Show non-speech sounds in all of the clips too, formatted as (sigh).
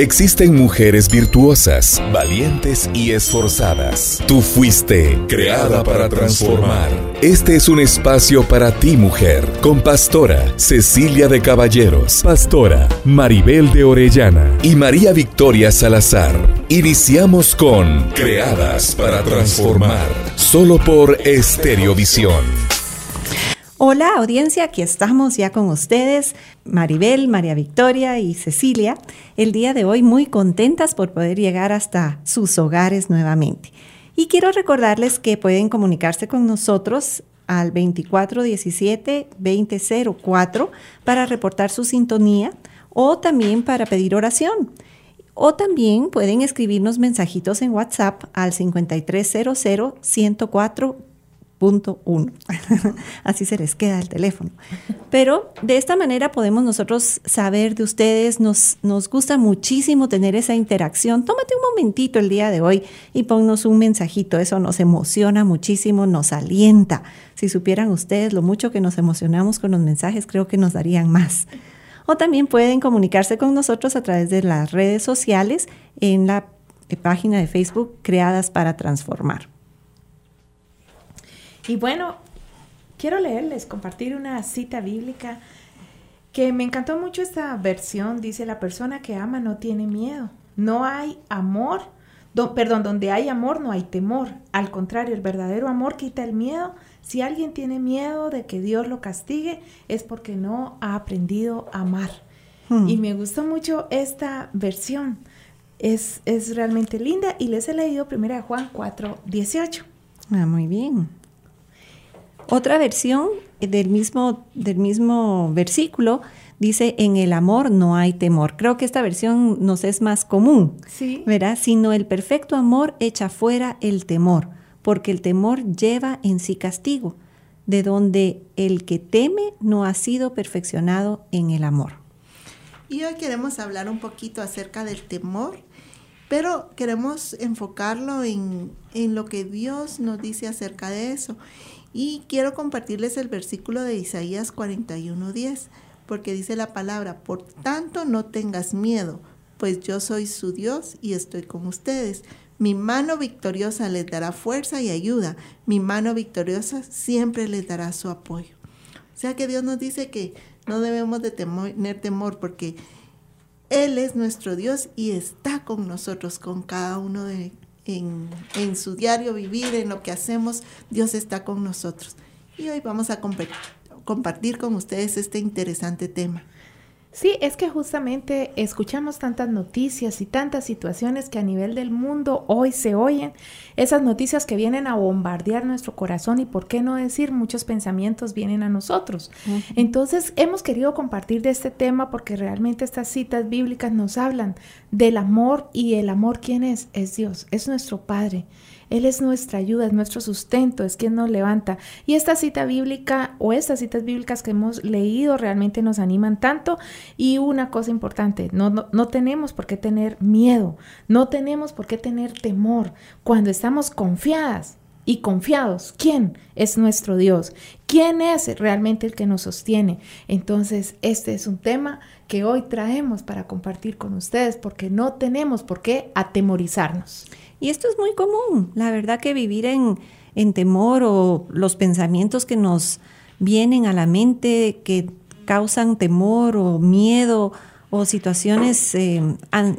Existen mujeres virtuosas, valientes y esforzadas. Tú fuiste creada para transformar. Este es un espacio para ti, mujer, con pastora Cecilia de Caballeros, pastora Maribel de Orellana y María Victoria Salazar. Iniciamos con Creadas para transformar, solo por Estereovisión. Hola audiencia, aquí estamos ya con ustedes, Maribel, María Victoria y Cecilia, el día de hoy muy contentas por poder llegar hasta sus hogares nuevamente. Y quiero recordarles que pueden comunicarse con nosotros al 2417-2004 para reportar su sintonía o también para pedir oración. O también pueden escribirnos mensajitos en WhatsApp al 5300 104 punto uno. (laughs) Así se les queda el teléfono. Pero de esta manera podemos nosotros saber de ustedes, nos, nos gusta muchísimo tener esa interacción. Tómate un momentito el día de hoy y ponnos un mensajito, eso nos emociona muchísimo, nos alienta. Si supieran ustedes lo mucho que nos emocionamos con los mensajes, creo que nos darían más. O también pueden comunicarse con nosotros a través de las redes sociales en la página de Facebook Creadas para Transformar. Y bueno, quiero leerles, compartir una cita bíblica que me encantó mucho esta versión. Dice, la persona que ama no tiene miedo. No hay amor, perdón, donde hay amor no hay temor. Al contrario, el verdadero amor quita el miedo. Si alguien tiene miedo de que Dios lo castigue, es porque no ha aprendido a amar. Hmm. Y me gustó mucho esta versión. Es, es realmente linda y les he leído primera Juan 4, 18. Ah, muy bien. Otra versión del mismo, del mismo versículo dice, en el amor no hay temor. Creo que esta versión nos es más común, sí. ¿verdad? Sino el perfecto amor echa fuera el temor, porque el temor lleva en sí castigo, de donde el que teme no ha sido perfeccionado en el amor. Y hoy queremos hablar un poquito acerca del temor, pero queremos enfocarlo en, en lo que Dios nos dice acerca de eso. Y quiero compartirles el versículo de Isaías 41:10, porque dice la palabra, por tanto no tengas miedo, pues yo soy su Dios y estoy con ustedes. Mi mano victoriosa les dará fuerza y ayuda. Mi mano victoriosa siempre les dará su apoyo. O sea que Dios nos dice que no debemos de tener temor porque Él es nuestro Dios y está con nosotros, con cada uno de en, su diario vivir, en lo que hacemos, Dios está con nosotros. Y hoy vamos a compartir con ustedes este interesante tema. Sí, es que justamente escuchamos tantas noticias y tantas situaciones que a nivel del mundo hoy se oyen, esas noticias que vienen a bombardear nuestro corazón y por qué no decir muchos pensamientos vienen a nosotros. Entonces hemos querido compartir de este tema porque realmente estas citas bíblicas nos hablan del amor y el amor quién es, es Dios, es nuestro Padre. Él es nuestra ayuda, es nuestro sustento, es quien nos levanta. Y esta cita bíblica o estas citas bíblicas que hemos leído realmente nos animan tanto. Y una cosa importante, no, no, tenemos por qué tener miedo, no tenemos por qué tener temor cuando estamos confiadas y confiados. ¿Quién es nuestro Dios? ¿Quién es realmente el que nos sostiene? Entonces, este es un tema que hoy traemos para compartir con ustedes porque no tenemos por qué atemorizarnos. Y esto es muy común, la verdad que vivir en, temor o los pensamientos que nos vienen a la mente que causan temor o miedo o situaciones eh,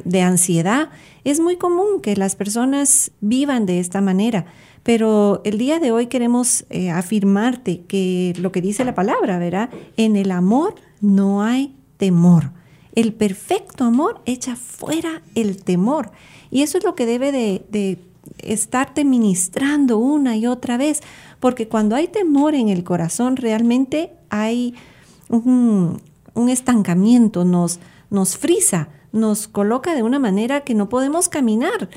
de ansiedad, es muy común que las personas vivan de esta manera. Pero el día de hoy queremos eh, afirmarte que lo que dice la palabra, ¿verdad? En el amor no hay temor. El perfecto amor echa fuera el temor. Y eso es lo que debe de, estarte ministrando una y otra vez, porque cuando hay temor en el corazón realmente hay un, estancamiento, nos, nos frisa, nos coloca de una manera que no podemos caminar.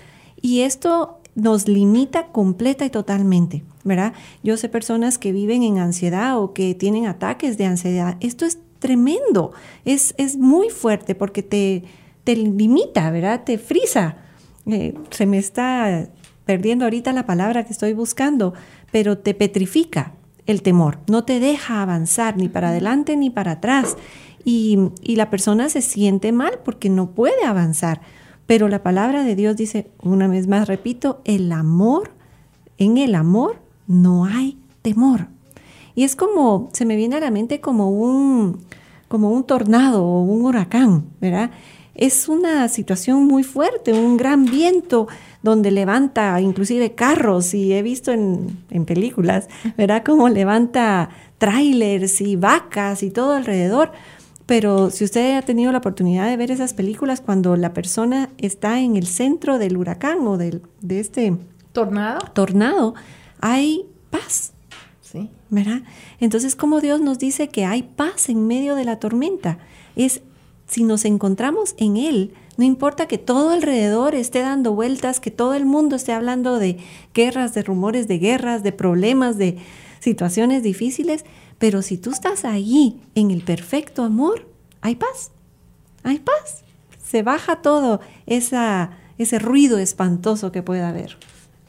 Y esto nos limita completa y totalmente, ¿verdad? Yo sé personas que viven en ansiedad o que tienen ataques de ansiedad. Esto es tremendo, es, es muy fuerte porque te, te limita, ¿verdad? Te frisa. Eh, se me está perdiendo ahorita la palabra que estoy buscando, pero te petrifica el temor, no te deja avanzar ni para adelante ni para atrás. y, y la persona se siente mal porque no puede avanzar. Pero la palabra de Dios dice, una vez más repito, el amor, en el amor no hay temor. Y es como, se me viene a la mente como un, como un tornado o un huracán, ¿verdad? Es una situación muy fuerte, un gran viento donde levanta inclusive carros y he visto en, en películas, ¿verdad? Como levanta trailers y vacas y todo alrededor. Pero si usted ha tenido la oportunidad de ver esas películas cuando la persona está en el centro del huracán o del, de este tornado, tornado hay paz. Sí. ¿Verdad? Entonces, como Dios nos dice que hay paz en medio de la tormenta, es si nos encontramos en Él, no importa que todo alrededor esté dando vueltas, que todo el mundo esté hablando de guerras, de rumores de guerras, de problemas, de situaciones difíciles, pero si tú estás ahí en el perfecto amor, hay paz, hay paz. Se baja todo esa, ese ruido espantoso que pueda haber.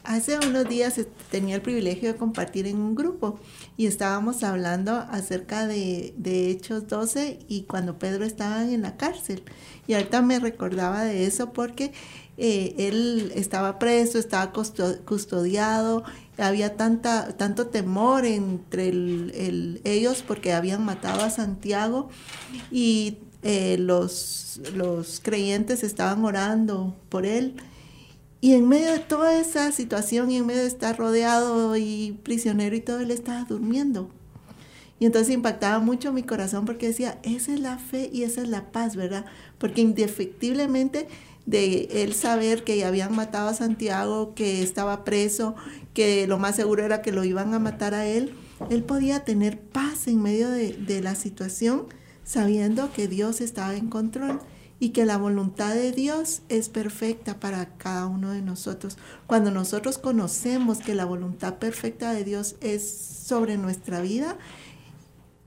Hace unos días tenía el privilegio de compartir en un grupo y estábamos hablando acerca de, de, Hechos 12 y cuando Pedro estaba en la cárcel. Y ahorita me recordaba de eso porque eh, él estaba preso, estaba custodiado, había tanta, tanto temor entre el, ellos porque habían matado a Santiago y eh, los, los creyentes estaban orando por él. Y en medio de toda esa situación y en medio de estar rodeado y prisionero y todo, él estaba durmiendo. Y entonces impactaba mucho mi corazón porque decía, esa es la fe y esa es la paz, ¿verdad? Porque indefectiblemente de él saber que habían matado a Santiago, que estaba preso, que lo más seguro era que lo iban a matar a él, él podía tener paz en medio de, de la situación sabiendo que Dios estaba en control y que la voluntad de Dios es perfecta para cada uno de nosotros. Cuando nosotros conocemos que la voluntad perfecta de Dios es sobre nuestra vida,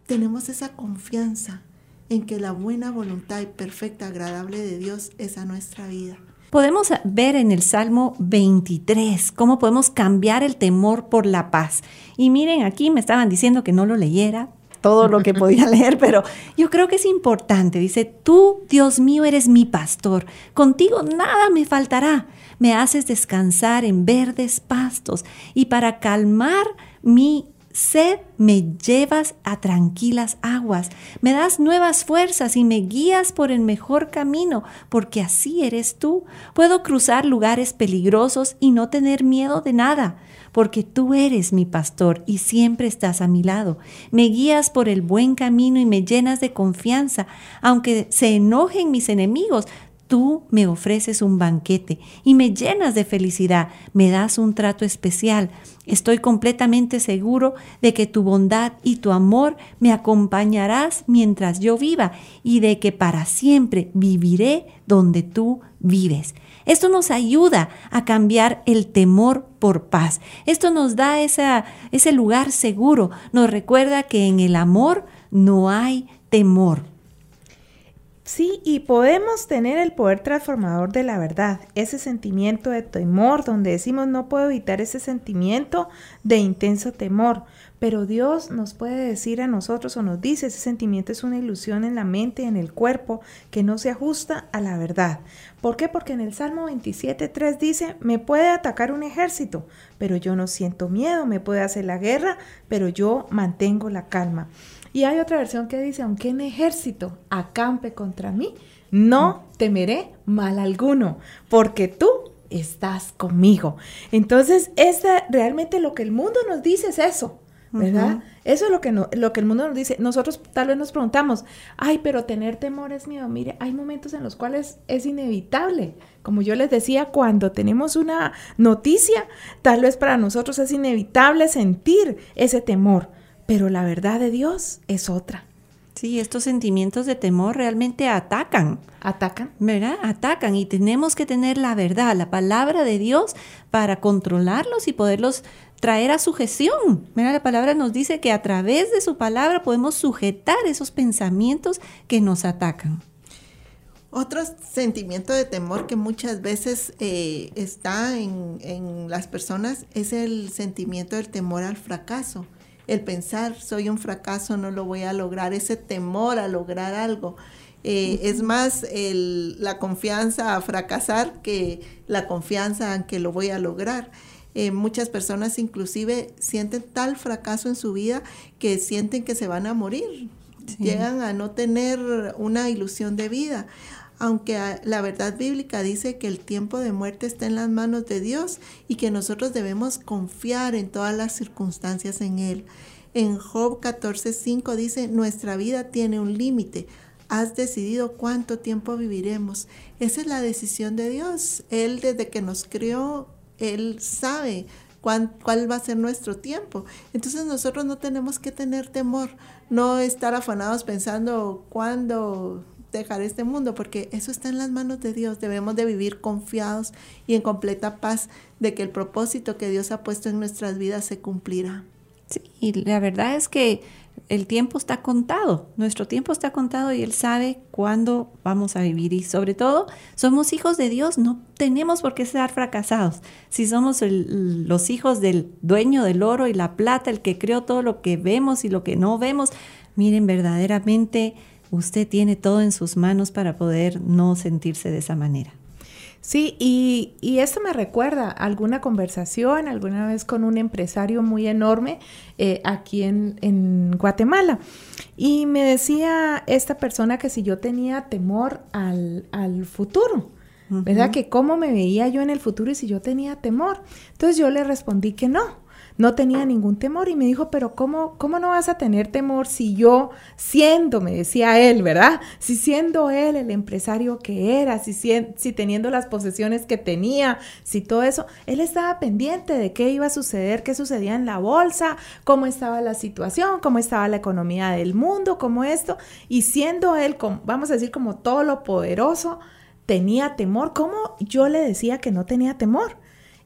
tenemos esa confianza en que la buena voluntad y perfecta, agradable de Dios es a nuestra vida. Podemos ver en el Salmo 23 cómo podemos cambiar el temor por la paz. Y miren, aquí me estaban diciendo que no lo leyera, todo lo que podía (laughs) leer, pero yo creo que es importante. Dice, tú, Dios mío, eres mi pastor, contigo nada me faltará. Me haces descansar en verdes pastos y para calmar mi sed me llevas a tranquilas aguas, me das nuevas fuerzas y me guías por el mejor camino, porque así eres tú. Puedo cruzar lugares peligrosos y no tener miedo de nada porque tú eres mi pastor y siempre estás a mi lado. Me guías por el buen camino y me llenas de confianza. Aunque se enojen mis enemigos, tú me ofreces un banquete y me llenas de felicidad, me das un trato especial. Estoy completamente seguro de que tu bondad y tu amor me acompañarás mientras yo viva y de que para siempre viviré donde tú vives. Esto nos ayuda a cambiar el temor por paz. Esto nos da ese lugar seguro. Nos recuerda que en el amor no hay temor. Sí, y podemos tener el poder transformador de la verdad, ese sentimiento de temor, donde decimos no puedo evitar ese sentimiento de intenso temor, pero Dios nos puede decir a nosotros o nos dice, ese sentimiento es una ilusión en la mente y en el cuerpo que no se ajusta a la verdad. ¿Por qué? Porque en el Salmo 27.3 dice, me puede atacar un ejército, pero yo no siento miedo, me puede hacer la guerra, pero yo mantengo la calma. Y hay otra versión que dice, aunque en ejército acampe contra mí, no temeré mal alguno, porque tú estás conmigo. Entonces, es realmente lo que el mundo nos dice es eso, ¿verdad? Eso es lo que, lo que el mundo nos dice. Nosotros tal vez nos preguntamos, ay, pero tener temor es miedo. Mire, hay momentos en los cuales es inevitable. Como yo les decía, cuando tenemos una noticia, tal vez para nosotros es inevitable sentir ese temor pero la verdad de Dios es otra. Sí, estos sentimientos de temor realmente atacan. Atacan. ¿Verdad? Atacan y tenemos que tener la verdad, la palabra de Dios para controlarlos y poderlos traer a sujeción. Mira, la palabra nos dice que a través de su palabra podemos sujetar esos pensamientos que nos atacan. Otro sentimiento de temor que muchas veces eh, está en, en las personas es el sentimiento del temor al fracaso el pensar soy un fracaso, no lo voy a lograr, ese temor a lograr algo. Eh, es más la confianza a fracasar que la confianza en que lo voy a lograr. Eh, muchas personas inclusive sienten tal fracaso en su vida que sienten que se van a morir, llegan a no tener una ilusión de vida. Aunque la verdad bíblica dice que el tiempo de muerte está en las manos de Dios y que nosotros debemos confiar en todas las circunstancias en Él. En Job 14:5 dice, nuestra vida tiene un límite. Has decidido cuánto tiempo viviremos. Esa es la decisión de Dios. Él desde que nos crió él sabe cuál, va a ser nuestro tiempo. Entonces nosotros no tenemos que tener temor, no estar afanados pensando cuándo dejar este mundo, porque eso está en las manos de Dios. Debemos de vivir confiados y en completa paz de que el propósito que Dios ha puesto en nuestras vidas se cumplirá. Sí, y la verdad es que el tiempo está contado, nuestro tiempo está contado y Él sabe cuándo vamos a vivir. Y sobre todo, somos hijos de Dios, no tenemos por qué estar fracasados. Si somos los hijos del dueño del oro y la plata, el que creó todo lo que vemos y lo que no vemos, miren, verdaderamente usted tiene todo en sus manos para poder no sentirse de esa manera. Sí, y, y, esto me recuerda alguna conversación alguna vez con un empresario muy enorme eh, aquí en, en, Guatemala. Y me decía esta persona que si yo tenía temor al, al futuro, ¿verdad? Que cómo me veía yo en el futuro y si yo tenía temor. Entonces yo le respondí que no no tenía ningún temor y me dijo, pero ¿cómo, cómo no vas a tener temor si yo siendo, me decía él, ¿verdad? Si siendo él el empresario que era, si, si teniendo las posesiones que tenía, si todo eso, él estaba pendiente de qué iba a suceder, qué sucedía en la bolsa, cómo estaba la situación, cómo estaba la economía del mundo, cómo esto, y siendo él, vamos a decir, como todo lo poderoso, tenía temor. ¿Cómo yo le decía que no tenía temor?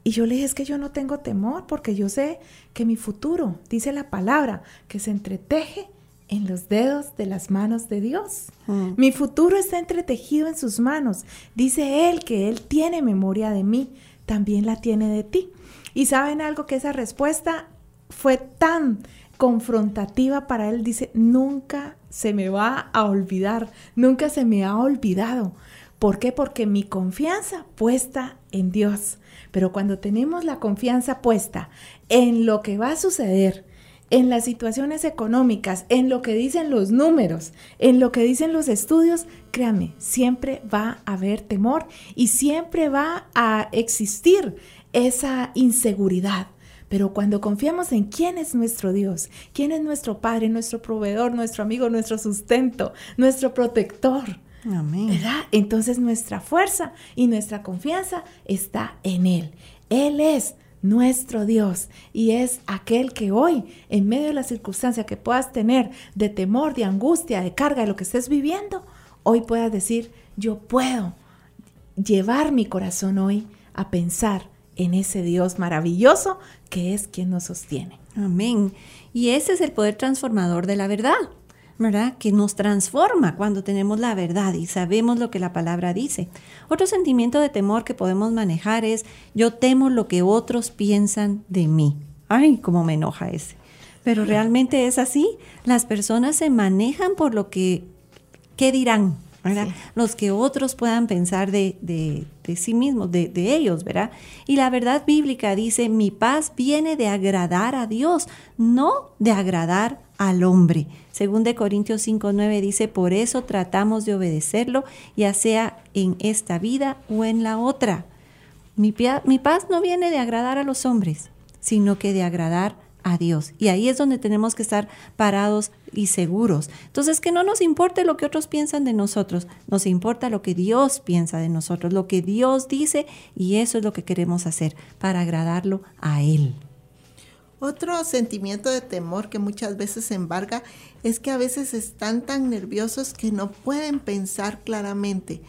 Y yo le dije, es que yo no tengo temor porque yo sé que mi futuro, dice la palabra, que se entreteje en los dedos de las manos de Dios. Mm. Mi futuro está entretejido en sus manos. Dice Él que Él tiene memoria de mí, también la tiene de ti. Y saben algo que esa respuesta fue tan confrontativa para Él. Dice, nunca se me va a olvidar, nunca se me ha olvidado. ¿Por qué? Porque mi confianza puesta en Dios. Pero cuando tenemos la confianza puesta en lo que va a suceder, en las situaciones económicas, en lo que dicen los números, en lo que dicen los estudios, créame, siempre va a haber temor y siempre va a existir esa inseguridad. Pero cuando confiamos en quién es nuestro Dios, quién es nuestro Padre, nuestro proveedor, nuestro amigo, nuestro sustento, nuestro protector, Amén. ¿verdad? Entonces nuestra fuerza y nuestra confianza está en Él. Él es nuestro Dios y es aquel que hoy, en medio de la circunstancia que puedas tener de temor, de angustia, de carga, de lo que estés viviendo, hoy puedas decir, yo puedo llevar mi corazón hoy a pensar en ese Dios maravilloso que es quien nos sostiene. Amén. Y ese es el poder transformador de la verdad. ¿Verdad? Que nos transforma cuando tenemos la verdad y sabemos lo que la palabra dice. Otro sentimiento de temor que podemos manejar es yo temo lo que otros piensan de mí. Ay, cómo me enoja ese. Pero realmente es así. Las personas se manejan por lo que, ¿qué dirán? ¿verdad? Los que otros puedan pensar de, de, de sí mismos, de, de, ellos, ¿verdad? Y la verdad bíblica dice, mi paz viene de agradar a Dios, no de agradar al hombre. Según de Corintios 5.9 dice, por eso tratamos de obedecerlo, ya sea en esta vida o en la otra. Mi, mi paz no viene de agradar a los hombres, sino que de agradar a Dios. Y ahí es donde tenemos que estar parados y seguros. Entonces, que no nos importe lo que otros piensan de nosotros, nos importa lo que Dios piensa de nosotros, lo que Dios dice, y eso es lo que queremos hacer para agradarlo a Él. Otro sentimiento de temor que muchas veces embarga es que a veces están tan nerviosos que no pueden pensar claramente.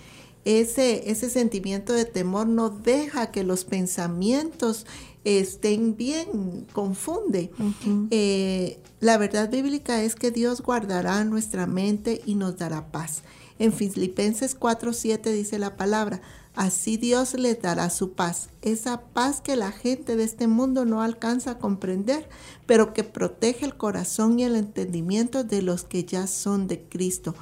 Ese, ese sentimiento de temor no deja que los pensamientos estén bien, confunde. Eh, la verdad bíblica es que Dios guardará nuestra mente y nos dará paz. En Filipenses 4:7 dice la palabra, Así Dios les dará su paz, esa paz que la gente de este mundo no alcanza a comprender, pero que protege el corazón y el entendimiento de los que ya son de Cristo.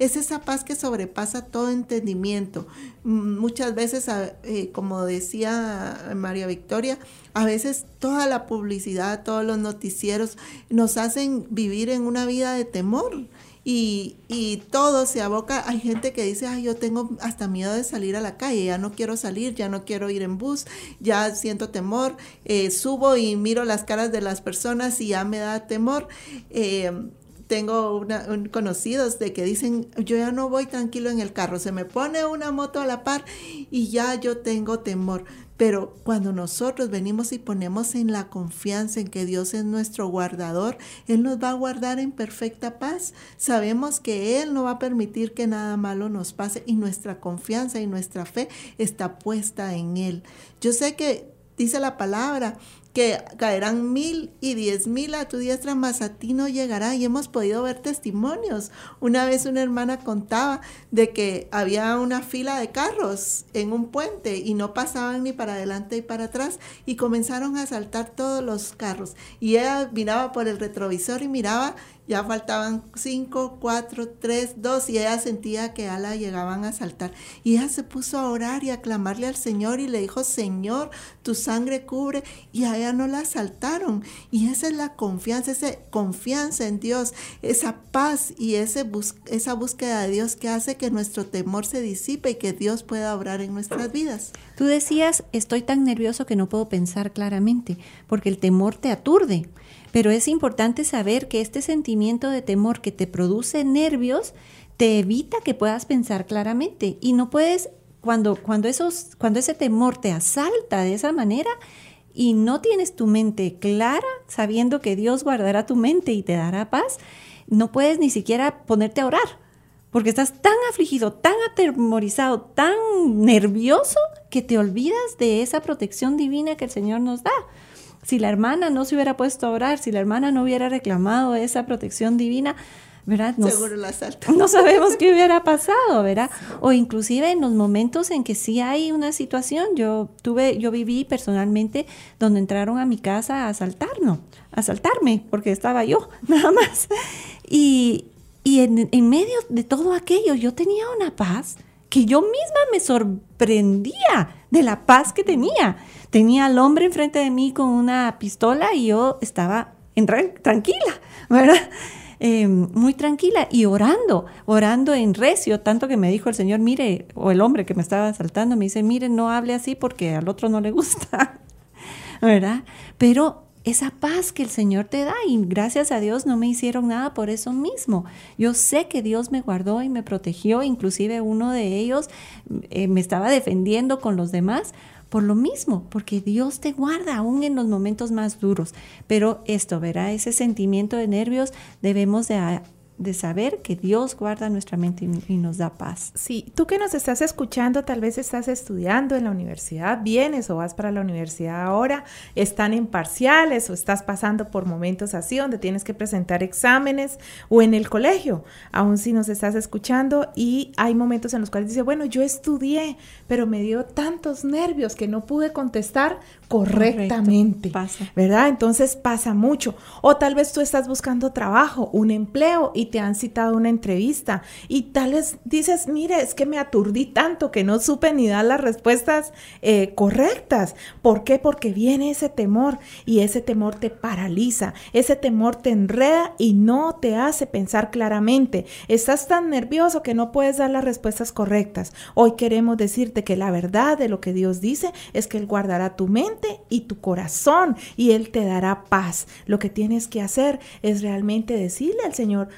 Es esa paz que sobrepasa todo entendimiento. Mm, muchas veces, eh, como decía María Victoria, a veces toda la publicidad, todos los noticieros nos hacen vivir en una vida de temor y, todo se aboca. Hay gente que dice, ay, yo tengo hasta miedo de salir a la calle, ya no quiero salir, ya no quiero ir en bus, ya siento temor, eh, subo y miro las caras de las personas y ya me da temor. Eh, tengo una, conocidos de que dicen, yo ya no voy tranquilo en el carro, se me pone una moto a la par y ya yo tengo temor. Pero cuando nosotros venimos y ponemos en la confianza en que Dios es nuestro guardador, Él nos va a guardar en perfecta paz. Sabemos que Él no va a permitir que nada malo nos pase y nuestra confianza y nuestra fe está puesta en Él. Yo sé que dice la palabra que caerán mil y diez mil a tu diestra, mas a ti no llegará. Y hemos podido ver testimonios. Una vez una hermana contaba de que había una fila de carros en un puente y no pasaban ni para adelante y para atrás y comenzaron a saltar todos los carros. Y ella miraba por el retrovisor y miraba ya faltaban cinco, cuatro, tres, dos, y ella sentía que a la llegaban a saltar. Y ella se puso a orar y a clamarle al Señor y le dijo, Señor, tu sangre cubre, y a ella no la asaltaron. Y esa es la confianza, esa confianza en Dios, esa paz y ese esa búsqueda de Dios que hace que nuestro temor se disipe y que Dios pueda obrar en nuestras vidas. Tú decías, estoy tan nervioso que no puedo pensar claramente, porque el temor te aturde. Pero es importante saber que este sentimiento de temor que te produce nervios te evita que puedas pensar claramente. Y no puedes cuando cuando esos cuando ese temor te asalta de esa manera y no tienes tu mente clara, sabiendo que Dios guardará tu mente y te dará paz, no puedes ni siquiera ponerte a orar, porque estás tan afligido, tan atemorizado, tan nervioso que te olvidas de esa protección divina que el Señor nos da si la hermana no se hubiera puesto a orar, si la hermana no hubiera reclamado esa protección divina, ¿verdad? Seguro la No sabemos qué hubiera pasado, ¿verdad? O inclusive en los momentos en que sí hay una situación, yo tuve, yo viví personalmente donde entraron a mi casa a asaltarnos, a asaltarme, porque estaba yo, (laughs) nada más. Y, en, en medio de todo aquello yo tenía una paz que yo misma me sorprendía de la paz que tenía tenía al hombre enfrente de mí con una pistola y yo estaba en tranquila, (laughs) ¿verdad? Em, muy tranquila y orando, orando en recio, tanto que me dijo el Señor, mire, o el hombre que me estaba asaltando, me dice, mire, no hable así porque al otro no le gusta, (laughs) ¿verdad? Pero esa paz que el Señor te da y gracias a Dios no me hicieron nada por eso mismo. Yo sé que Dios me guardó y me protegió, inclusive uno de ellos eh, me estaba defendiendo con los demás por lo mismo, porque Dios te guarda aún en los momentos más duros. Pero esto, verá, ese sentimiento de nervios debemos de de saber que Dios guarda nuestra mente y, nos da paz. Sí, tú que nos estás escuchando, tal vez estás estudiando en la universidad, vienes o vas para la universidad ahora, están en parciales o estás pasando por momentos así donde tienes que presentar exámenes o en el colegio, aún si nos estás escuchando y hay momentos en los cuales dice, bueno, yo estudié, pero me dio tantos nervios que no pude contestar correctamente, pasa. ¿verdad? Entonces pasa mucho. O tal vez tú estás buscando trabajo, un empleo y te han citado una entrevista y tal vez dices, mire, es que me aturdí tanto que no supe ni dar las respuestas eh, correctas. ¿Por qué? Porque viene ese temor y ese temor te paraliza, ese temor te enreda y no te hace pensar claramente. Estás tan nervioso que no puedes dar las respuestas correctas. Hoy queremos decirte que la verdad de lo que Dios dice es que Él guardará tu mente y tu corazón y Él te dará paz. Lo que tienes que hacer es realmente decirle al Señor,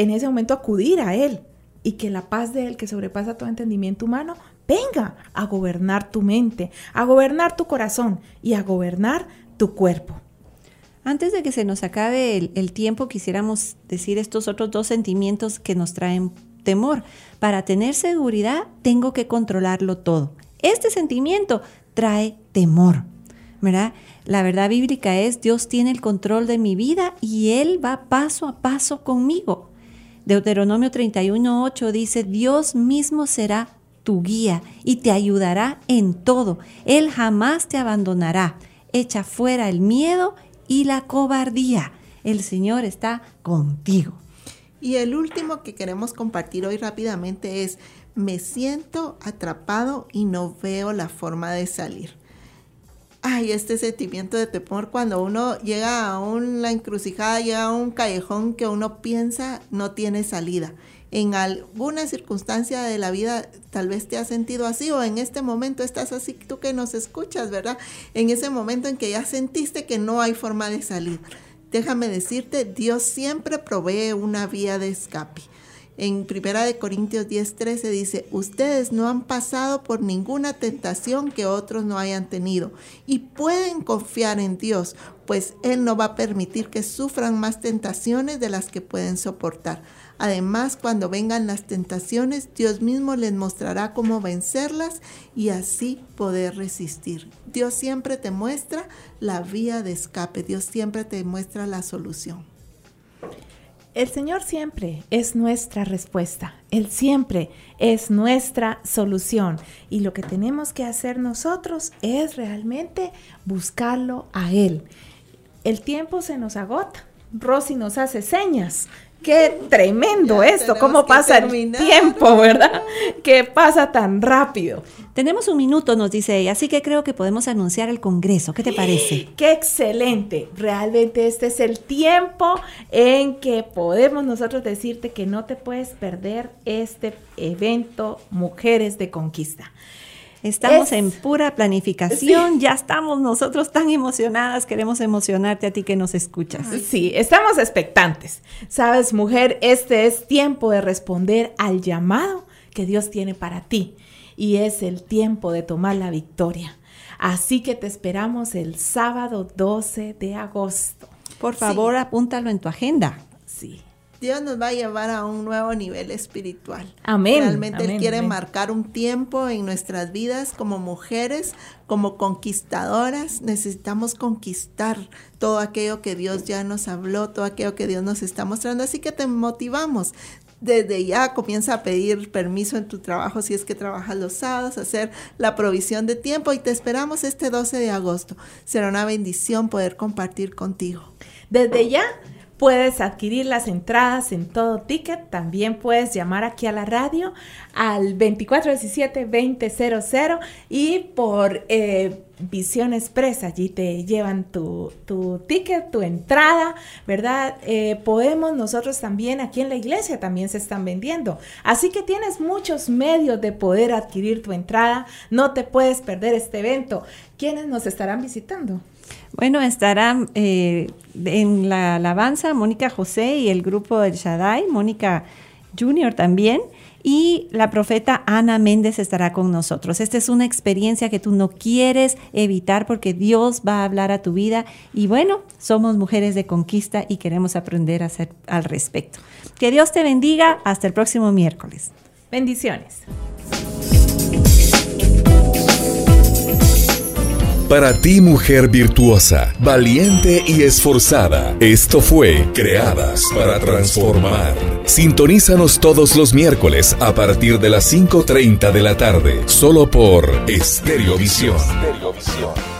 en ese momento acudir a Él y que la paz de Él, que sobrepasa todo entendimiento humano, venga a gobernar tu mente, a gobernar tu corazón y a gobernar tu cuerpo. Antes de que se nos acabe el, tiempo, quisiéramos decir estos otros dos sentimientos que nos traen temor. Para tener seguridad, tengo que controlarlo todo. Este sentimiento trae temor, ¿verdad? La verdad bíblica es, Dios tiene el control de mi vida y Él va paso a paso conmigo. Deuteronomio 31.8 dice, Dios mismo será tu guía y te ayudará en todo. Él jamás te abandonará. Echa fuera el miedo y la cobardía. El Señor está contigo. Y el último que queremos compartir hoy rápidamente es, me siento atrapado y no veo la forma de salir. Ay, este sentimiento de temor cuando uno llega a una encrucijada, llega a un callejón que uno piensa no tiene salida. En alguna circunstancia de la vida tal vez te has sentido así o en este momento estás así, tú que nos escuchas, ¿verdad? En ese momento en que ya sentiste que no hay forma de salir. Déjame decirte, Dios siempre provee una vía de escape. En Primera de Corintios 10:13 dice, ustedes no han pasado por ninguna tentación que otros no hayan tenido y pueden confiar en Dios, pues Él no va a permitir que sufran más tentaciones de las que pueden soportar. Además, cuando vengan las tentaciones, Dios mismo les mostrará cómo vencerlas y así poder resistir. Dios siempre te muestra la vía de escape, Dios siempre te muestra la solución. El Señor siempre es nuestra respuesta, Él siempre es nuestra solución. Y lo que tenemos que hacer nosotros es realmente buscarlo a Él. El tiempo se nos agota, Rosy nos hace señas, Qué tremendo esto, cómo pasa el tiempo, ¿verdad? Que pasa tan rápido. Tenemos un minuto, nos dice ella, así que creo que podemos anunciar el Congreso. ¿Qué te parece? Qué excelente. Realmente este es el tiempo en que podemos nosotros decirte que no te puedes perder este evento Mujeres de Conquista. Estamos en pura planificación, ya estamos nosotros tan emocionadas, queremos emocionarte a ti que nos escuchas. Sí, estamos expectantes. Sabes, mujer, este es tiempo de responder al llamado que Dios tiene para ti y es el tiempo de tomar la victoria. Así que te esperamos el sábado 12 de agosto. Por favor, apúntalo en tu agenda. Sí. Dios nos va a llevar a un nuevo nivel espiritual. Amén. Realmente Él quiere marcar un tiempo en nuestras vidas como mujeres, como conquistadoras. Necesitamos conquistar todo aquello que Dios ya nos habló, todo aquello que Dios nos está mostrando. Así que te motivamos. Desde ya comienza a pedir permiso en tu trabajo si es que trabajas los sábados, hacer la provisión de tiempo y te esperamos este 12 de agosto. Será una bendición poder compartir contigo. Desde ya Puedes adquirir las entradas en todo ticket. También puedes llamar aquí a la radio al 2417-2000 y por eh, Visión Express, allí te llevan tu, ticket, tu entrada, ¿verdad? Eh, podemos nosotros también aquí en la iglesia también se están vendiendo. Así que tienes muchos medios de poder adquirir tu entrada. No te puedes perder este evento. ¿Quiénes nos estarán visitando? Bueno, estarán eh, en la alabanza Mónica José y el grupo del Shaddai, Mónica Junior también, y la profeta Ana Méndez estará con nosotros. Esta es una experiencia que tú no quieres evitar porque Dios va a hablar a tu vida y bueno, somos mujeres de conquista y queremos aprender a hacer al respecto. Que Dios te bendiga. Hasta el próximo miércoles. Bendiciones. Para ti, mujer virtuosa, valiente y esforzada, esto fue Creadas para Transformar. Sintonízanos todos los miércoles a partir de las 5.30 de la tarde, solo por Estereovisión. Visión.